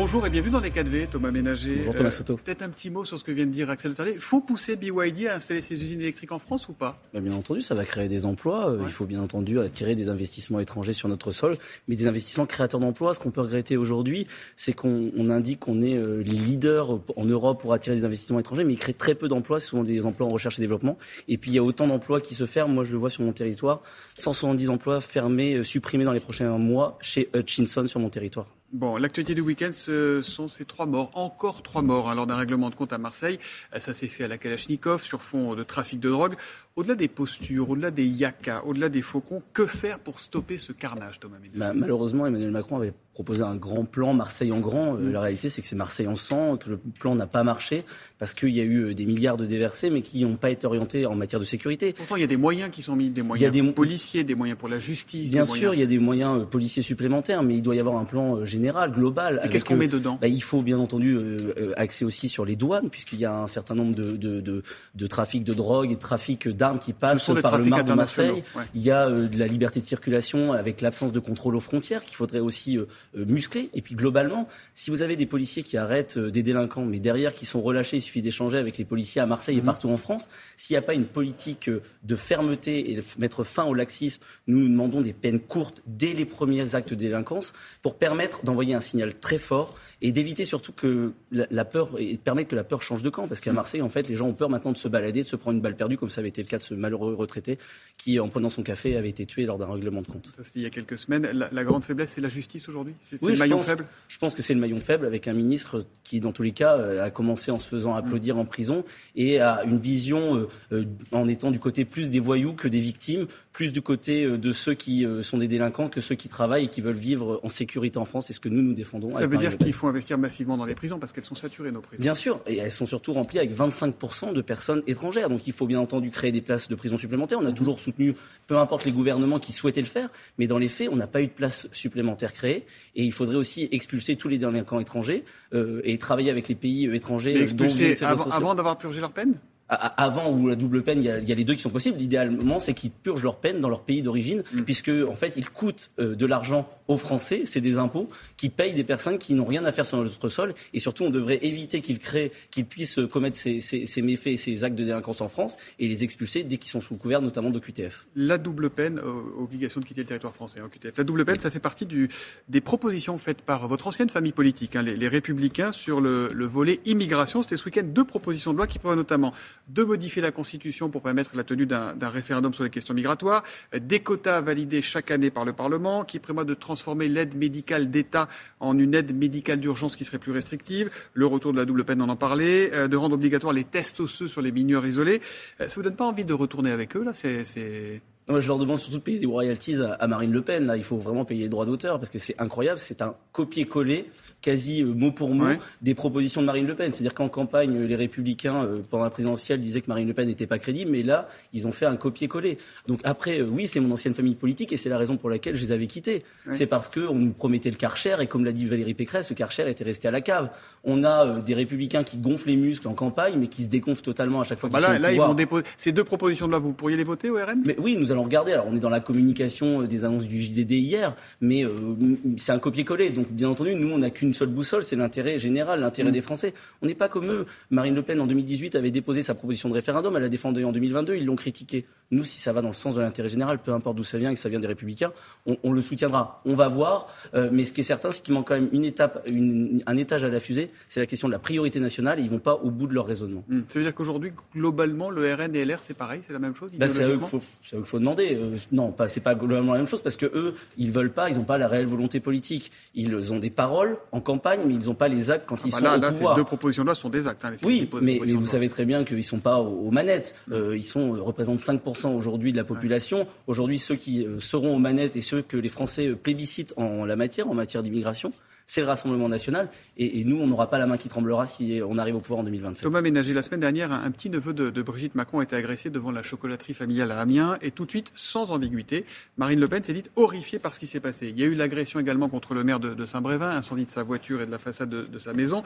Bonjour et bienvenue dans les 4V, Thomas Ménager. Bonjour Thomas Soto. Peut-être un petit mot sur ce que vient de dire Axel Il Faut pousser BYD à installer ses usines électriques en France ou pas? Bah, Bien entendu, ça va créer des emplois. Euh, il faut bien entendu attirer des investissements étrangers sur notre sol, mais des investissements créateurs d'emplois. Ce qu'on peut regretter aujourd'hui, c'est qu'on indique qu'on est euh, les leaders en Europe pour attirer des investissements étrangers, mais il crée très peu d'emplois, souvent des emplois en recherche et développement. Et puis il y a autant d'emplois qui se ferment. Moi, je le vois sur mon territoire, 170 emplois fermés, euh, supprimés dans les prochains mois chez Hutchinson sur mon territoire. Bon, l'actualité du week-end, ce sont ces trois morts, encore trois morts, hein, lors d'un règlement de compte à Marseille. Ça s'est fait à la Kalachnikov sur fond de trafic de drogue. Au-delà des postures, au-delà des yakas, au-delà des faucons, que faire pour stopper ce carnage, Thomas bah, Malheureusement, Emmanuel Macron avait proposé un grand plan Marseille en grand. Euh, mm. La réalité, c'est que c'est Marseille en sang, que le plan n'a pas marché parce qu'il y a eu euh, des milliards de déversés, mais qui n'ont pas été orientés en matière de sécurité. Pourtant, il y a des moyens qui sont mis, des moyens des policiers, des moyens pour la justice. Bien sûr, il y a des moyens euh, policiers supplémentaires, mais il doit y avoir un plan général, global. Et qu'est-ce qu'on met dedans bah, Il faut bien entendu axer aussi sur les douanes, puisqu'il y a un certain nombre de, de, de, de trafics de drogue et de trafics d'armes qui passent par le mar de Marseille. Il y a de la liberté de circulation avec l'absence de contrôle aux frontières qu'il faudrait aussi muscler. Et puis globalement, si vous avez des policiers qui arrêtent euh, des délinquants, mais derrière qui sont relâchés, il suffit d'échanger avec les policiers à Marseille et mhm. partout en France. S'il n'y a pas une politique euh, de fermeté et mettre fin au laxisme, nous, nous demandons des peines courtes dès les premiers actes de délinquance pour permettre d'envoyer un signal très fort et d'éviter surtout que la, peur et permettre que la peur change de camp parce qu'à Marseille en fait les gens ont peur maintenant de se balader, de se prendre une balle perdue comme ça avait été le cas de ce malheureux retraité qui en prenant son café avait été tué lors d'un règlement de compte. Ça c'était il y a quelques semaines. La, grande faiblesse c'est la justice aujourd'hui? C'est le maillon faible? Je pense que c'est le maillon faible avec un ministre qui dans tous les cas euh, a commencé en se faisant applaudir en prison et a une vision euh, euh, en étant du côté plus des voyous que des victimes, plus du côté de ceux qui sont des délinquants que ceux qui travaillent et qui veulent vivre en sécurité en France. C'est ce que nous nous défendons. Ça veut dire qu'il faut investir massivement dans les prisons parce qu'elles sont saturées, nos prisons. Bien sûr, et elles sont surtout remplies avec 25% de personnes étrangères. Donc il faut bien entendu créer des places de prison supplémentaires. On a toujours soutenu, peu importe les gouvernements qui souhaitaient le faire, mais dans les faits, on n'a pas eu de places supplémentaires créées. Et il faudrait aussi expulser tous les délinquants étrangers euh, et travailler avec les pays étrangers. Mais expulser avant, avant d'avoir purgé leur peine? Avant ou la double peine, il y, a, il y, a, les deux qui sont possibles. L'idéalement, c'est qu'ils purgent leur peine dans leur pays d'origine, mm. puisque en fait, ils coûtent euh, de l'argent aux Français, c'est des impôts qui payent des personnes qui n'ont rien à faire sur notre sol, et surtout, on devrait éviter qu'ils créent, qu'ils puissent commettre ces, ces, ces, méfaits et ces actes de délinquance en France et les expulser dès qu'ils sont sous couvert, notamment de QTF. La double peine, euh, obligation de quitter le territoire français, hein, QTF. La double peine, ça fait partie du, des propositions faites par votre ancienne famille politique, hein, les, les, Républicains, sur le, le volet immigration. C'était ce week-end deux propositions de loi qui prévoient notamment de modifier la Constitution pour permettre la tenue d'un référendum sur les questions migratoires, des quotas validés chaque année par le Parlement, qui prévoit de transformer l'aide médicale d'État en une aide médicale d'urgence qui serait plus restrictive, le retour de la double peine, on en parlait, euh, de rendre obligatoire les tests osseux sur les mineurs isolés. Euh, ça vous donne pas envie de retourner avec eux là je leur demande surtout de payer des royalties à Marine Le Pen. Là, il faut vraiment payer les droits d'auteur parce que c'est incroyable. C'est un copier-coller quasi euh, mot pour mot des propositions de Marine Le Pen. C'est-à-dire qu'en campagne, les Républicains, euh, pendant la présidentielle, disaient que Marine Le Pen n'était pas crédible, mais là, ils ont fait un copier-coller. Donc après, euh, oui, c'est mon ancienne famille politique et c'est la raison pour laquelle je les avais quittés. C'est parce qu'on nous promettait le Karcher et comme l'a dit Valérie Pécresse, le Karcher était resté à la cave. On a des Républicains qui gonflent les muscles en campagne, mais qui se déconfent totalement à chaque fois qu'ils bah là, là, ils vont déposer ces deux propositions de loi. Vous pourriez les voter au RN Mais oui, nous allons regarder. Alors, on est dans la communication des annonces du JDD hier, mais c'est un copier-coller. Donc, bien entendu, nous, on n'a qu'une seule boussole, c'est l'intérêt général, l'intérêt mm. des Français. On n'est pas comme eux. Marine Le Pen, en 2018, avait déposé sa proposition de référendum. Elle l'a défendue en 2022. Ils l'ont critiqué. Nous, si ça va dans le sens de l'intérêt général, peu importe d'où ça vient, que ça vient des Républicains, on, le soutiendra. On va voir. Euh, mais ce qui est certain, c'est qu'il manque quand même une étape, un étage à la fusée. C'est la question de la priorité nationale. Et ils vont pas au bout de leur raisonnement. Mm. Ça veut dire qu'aujourd'hui, globalement, le RN et LR, c'est pareil, c'est la même chose. Bah, c'est à eux qu'il faut, demander. Euh, non, pas, c'est pas globalement la même chose parce que eux, ils veulent pas, ils n'ont pas la réelle volonté politique. Ils ont des paroles en campagne, mais ils n'ont pas les actes quand ils ah bah sont là, au pouvoir. Ces deux propositions là sont des actes. Hein, oui, mais, vous savez très bien qu'ils sont pas aux, manettes. Euh, ils sont représentent 5% aujourd'hui de la population. Aujourd'hui, ceux qui seront aux manettes et ceux que les Français plébiscitent en la matière, en matière d'immigration, c'est le Rassemblement national. Et, nous, on n'aura pas la main qui tremblera si on arrive au pouvoir en 2027. Thomas Ménager, la semaine dernière, un, petit neveu de, Brigitte Macron a été agressé devant la chocolaterie familiale à Amiens. Et tout de suite, sans ambiguïté, Marine Le Pen s'est dite horrifiée par ce qui s'est passé. Il y a eu l'agression également contre le maire de, Saint-Brévin, incendie de sa voiture et de la façade de, sa maison.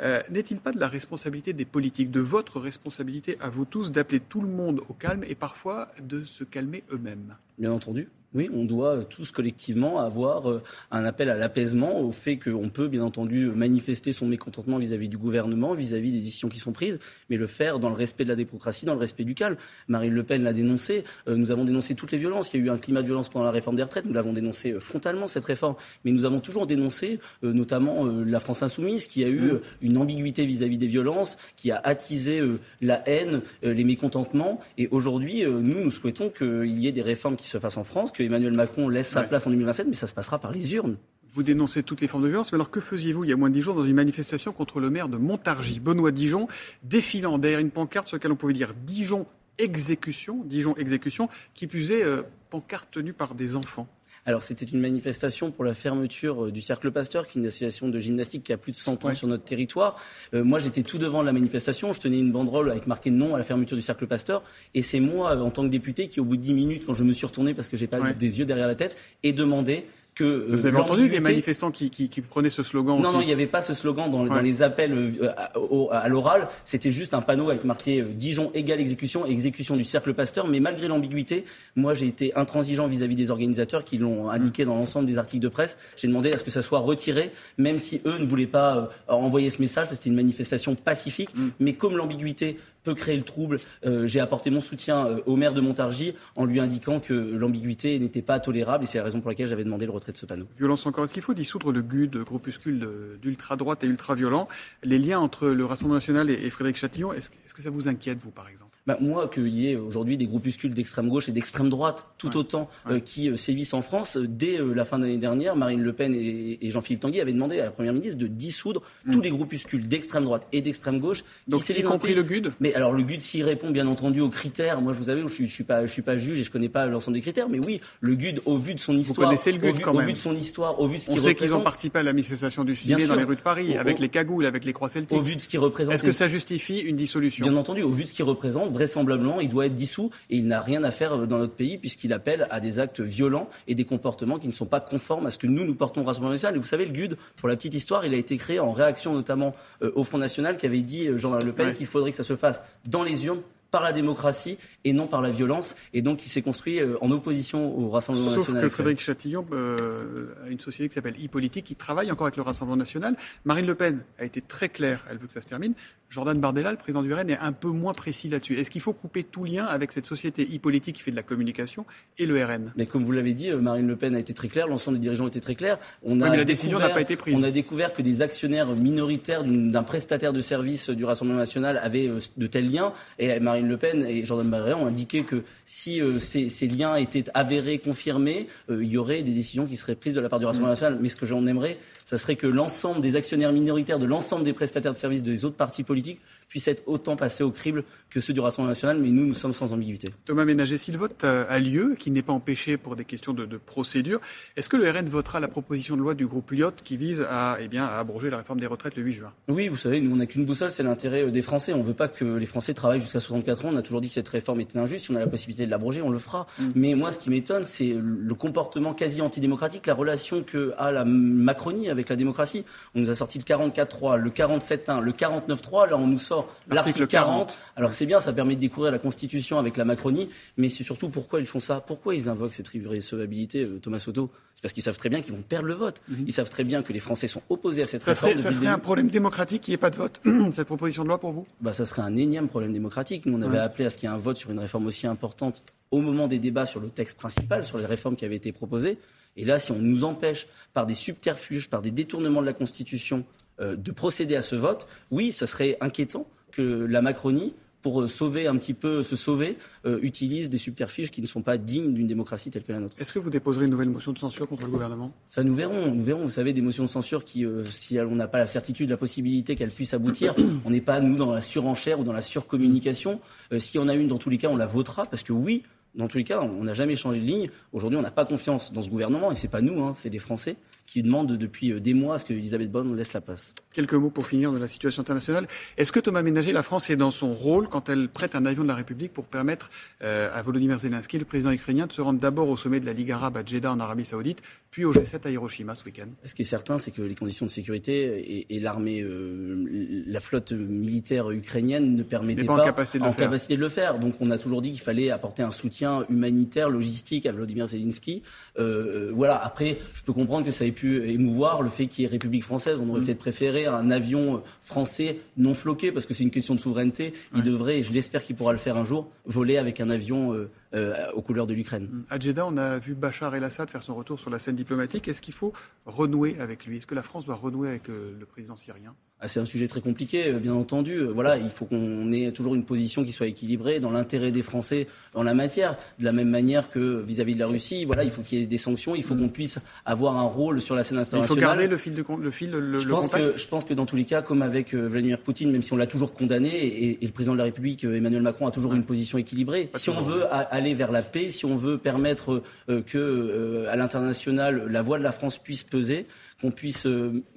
Euh, n'est-il pas de la responsabilité des politiques, de votre responsabilité à vous tous, d'appeler tout le monde au calme et parfois de se calmer eux-mêmes? Bien entendu. Oui, on doit tous collectivement avoir euh, un appel à l'apaisement, au fait qu'on peut bien entendu manifester son mécontentement vis-à-vis du gouvernement, vis-à-vis des décisions qui sont prises, mais le faire dans le respect de la démocratie, dans le respect du calme. Marine Le Pen l'a dénoncé, euh, nous avons dénoncé toutes les violences, il y a eu un climat de violence pendant la réforme des retraites, nous l'avons dénoncé euh, frontalement cette réforme, mais nous avons toujours dénoncé notamment la France insoumise qui a eu mmh. une ambiguïté vis-à-vis des violences, qui a attisé la haine, les mécontentements, et aujourd'hui, nous, nous souhaitons qu'il y ait des réformes qui se fassent en France, Emmanuel Macron laisse sa place en 2027, mais ça se passera par les urnes. Vous dénoncez toutes les formes de violence, mais alors que faisiez-vous il y a moins de dix jours dans une manifestation contre le maire de Montargis, Benoît Dijon, défilant derrière une pancarte sur laquelle on pouvait dire Dijon exécution, Dijon exécution, qui plus est euh, pancarte tenue par des enfants? Alors c'était une manifestation pour la fermeture euh, du Cercle Pasteur, qui est une association de gymnastique qui a plus de 100 ans sur notre territoire. Euh, moi j'étais tout devant la manifestation, je tenais une banderole avec marqué non à la fermeture du Cercle Pasteur, et c'est moi en tant que député qui au bout de 10 minutes, quand je me suis retourné parce que j'ai pas des yeux derrière la tête, ai demandé que vous avez entendu des manifestants qui, qui, qui, prenaient ce slogan Non, aussi. non, il n'y avait pas ce slogan dans, dans les appels euh, à, l'oral. C'était juste un panneau avec marqué euh, Dijon égale exécution, exécution du cercle Pasteur. Mais malgré l'ambiguïté, moi j'ai été intransigeant vis-à-vis des organisateurs qui l'ont indiqué dans l'ensemble des articles de presse. J'ai demandé à ce que ça soit retiré, même si eux ne voulaient pas euh, envoyer ce message, parce que c'était une manifestation pacifique. Mm. Mais comme l'ambiguïté peut créer le trouble. Euh, j'ai apporté mon soutien euh, au maire de Montargis en lui indiquant que l'ambiguïté n'était pas tolérable et c'est la raison pour laquelle j'avais demandé le retrait de ce panneau. Violence encore. Est-ce qu'il faut dissoudre le GUD, groupuscule d'ultra-droite et ultra-violent? Les liens entre le Rassemblement national et Frédéric Chatillon, est-ce que ça vous inquiète, vous, par exemple? Bah, moi, qu'il y ait aujourd'hui des groupuscules d'extrême gauche et d'extrême droite, tout autant, euh, qui euh, sévissent en France, euh, dès la fin de l'année dernière, Marine Le Pen et, Jean-Philippe Tanguy avaient demandé à la Première ministre de dissoudre mm. tous les groupuscules d'extrême droite et d'extrême gauche. Donc, y compris le GUD? Mais alors, le GUD, s'il répond bien entendu aux critères, moi, je vous savez, je suis, je suis pas, je suis pas juge et je connais pas l'ensemble des critères, mais oui, le GUD, au vu de son histoire, vous connaissez le GUD, au, vu, quand même. au vu de son histoire, au vu de ce qu'il représente. On sait qu'ils ont participé à la manifestation du ciné dans les rues de Paris, avec les cagoules, avec les croix celtiques. Au vu de ce qu'il représente. Est-ce que ça justifie une dissolution? Bien entendu, au vu de ce qu'il représente, vraisemblablement, il doit être dissous et il n'a rien à faire dans notre pays puisqu'il appelle à des actes violents et des comportements qui ne sont pas conformes à ce que nous, nous portons au Rassemblement national. Et vous savez, le GUD, pour la petite histoire, il a été créé en réaction notamment euh, au Front national qui avait dit, euh, Jean Le Pen, qu'il faudrait que ça se fasse dans les urnes par la démocratie et non par la violence. Et donc, il s'est construit euh, en opposition au Rassemblement national. Sauf que Frédéric Chatillon euh, a une société qui s'appelle e-politique qui travaille encore avec le Rassemblement national. Marine Le Pen a été très claire, elle veut que ça se termine. Jordan Bardella, le président du RN, est un peu moins précis là-dessus. Est-ce qu'il faut couper tout lien avec cette société e-politique qui fait de la communication et le RN Mais comme vous l'avez dit, euh, Marine Le Pen a été très claire, l'ensemble des dirigeants étaient très clairs. On a mais la décision n'a pas été prise. On a découvert que des actionnaires minoritaires d'un prestataire de services du Rassemblement national avaient de tels liens. Et Marine Le Pen et Jordan Bardella ont indiqué que si euh, ces, liens étaient avérés, confirmés, euh, il y aurait des décisions qui seraient prises de la part du Rassemblement mm. national. Mais ce que j'en aimerais, ce serait que l'ensemble des actionnaires minoritaires de l'ensemble des prestataires de services des autres partis politiques politique puissent être autant passés au crible que ceux du Rassemblement national, mais nous, nous sommes sans ambiguïté. Thomas Ménager, si le vote a lieu, qui n'est pas empêché pour des questions de, procédure, est-ce que le RN votera la proposition de loi du groupe Lyot qui vise à, eh bien, à abroger la réforme des retraites le 8 juin? Oui, vous savez, nous, on n'a qu'une boussole, c'est l'intérêt euh, des Français. On ne veut pas que les Français travaillent jusqu'à 64 ans. On a toujours dit que cette réforme était injuste. Si on a la possibilité de l'abroger, on le fera. Mm. Mais moi, ce qui m'étonne, c'est le comportement quasi antidémocratique, la relation que a la Macronie avec la démocratie. On nous a sorti le 44.3, le 47.1, le 49.3. Là, on nous sort l'article 40. Alors c'est bien, ça permet de découvrir la Constitution avec la Macronie, mais c'est surtout pourquoi ils font ça. Pourquoi ils invoquent cette irrecevabilité, euh, Thomas Soto? C'est parce qu'ils savent très bien qu'ils vont perdre le vote. Mhm. Ils savent très bien que les Français sont opposés à cette ça réforme. Serait, ça serait un problème démocratique qu'il n'y ait pas de vote, cette proposition de loi pour vous? Bah, Ça serait un énième problème démocratique. Nous, on avait appelé à ce qu'il y ait un vote sur une réforme aussi importante au moment des débats sur le texte principal, sur les réformes qui avaient été proposées. Et là, si on nous empêche par des subterfuges, par des détournements de la Constitution, de procéder à ce vote, oui, ça serait inquiétant que la Macronie pour euh, sauver un petit peu, se sauver, euh, utilise des subterfuges qui ne sont pas dignes d'une démocratie telle que la nôtre. Est-ce que vous déposerez une nouvelle motion de censure contre le gouvernement? Ça, nous verrons. Nous verrons. Vous savez, des motions de censure qui, si on n'a pas la certitude, la possibilité qu'elles puissent aboutir, on n'est pas, nous, dans la surenchère ou dans la surcommunication. si on a une, dans tous les cas, on la votera, parce que oui, Dans tous les cas, on n'a jamais changé de ligne. Aujourd'hui, on n'a pas confiance dans ce gouvernement, et c'est pas nous, hein, c'est les Français qui demandent depuis euh, des mois à ce que Elisabeth Borne laisse la passe. Quelques mots pour finir de la situation internationale. Est-ce que Thomas Ménager, la France est dans son rôle quand elle prête un avion de la République pour permettre euh, à Volodymyr Zelensky, le président ukrainien, de se rendre d'abord au sommet de la Ligue arabe à Jeddah en Arabie Saoudite, puis au G7 à Hiroshima ce week-end? Ce qui est certain, c'est que les conditions de sécurité et, l'armée, euh, la flotte militaire ukrainienne ne permettaient pas, en, capacité de, en capacité de, le faire. Donc on a toujours dit qu'il fallait apporter un soutien humanitaire, logistique à Volodymyr Zelensky. voilà. Après, je peux comprendre que ça ait pu émouvoir le fait qu'il y ait République française. On aurait mm. peut-être préféré un avion français non floqué, parce que c'est une question de souveraineté. Il devrait, et je l'espère qu'il pourra le faire un jour, voler avec un avion euh, euh, aux couleurs de l'Ukraine. Mm. À Jeddah, on a vu Bachar el-Assad faire son retour sur la scène diplomatique. Est-ce qu'il faut renouer avec lui? Est-ce que la France doit renouer avec euh, le président syrien? Ah, c'est un sujet très compliqué, euh, bien entendu. Euh, voilà, il faut qu'on ait toujours une position qui soit équilibrée dans l'intérêt des Français en la matière. De la même manière que vis-à-vis de la Russie, voilà, il faut qu'il y ait des sanctions, il faut qu'on puisse avoir un rôle sur la scène internationale. Il faut garder le fil, de, le fil, le, je pense contact. Que, je pense que dans tous les cas, comme avec Vladimir Poutine, même si on l'a toujours condamné, et, le président de la République, Emmanuel Macron, a toujours une position équilibrée. si on veut aller vers la paix, si on veut permettre que à l'international la voix de la France puisse peser, qu'on puisse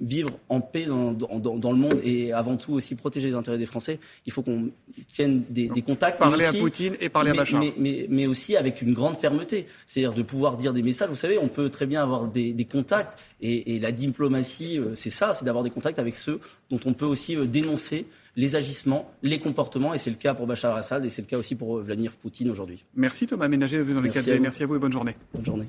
vivre en paix dans, dans, dans le monde et avant tout aussi protéger les intérêts des Français, il faut qu'on tienne des, contacts. Parler à Poutine et parler à Bachar. Mais, mais, aussi avec une grande fermeté. C'est-à-dire de pouvoir dire des messages. Vous savez, on peut très bien avoir des, contacts et, la diplomatie, euh, c'est ça, c'est d'avoir des contacts avec ceux dont on peut aussi euh, dénoncer les agissements, les comportements, et c'est le cas pour Bachar al-Assad, et c'est le cas aussi pour euh, Vladimir Poutine aujourd'hui. Merci Thomas Ménager d'être dans les 4 Merci à vous et bonne journée. Bonne journée.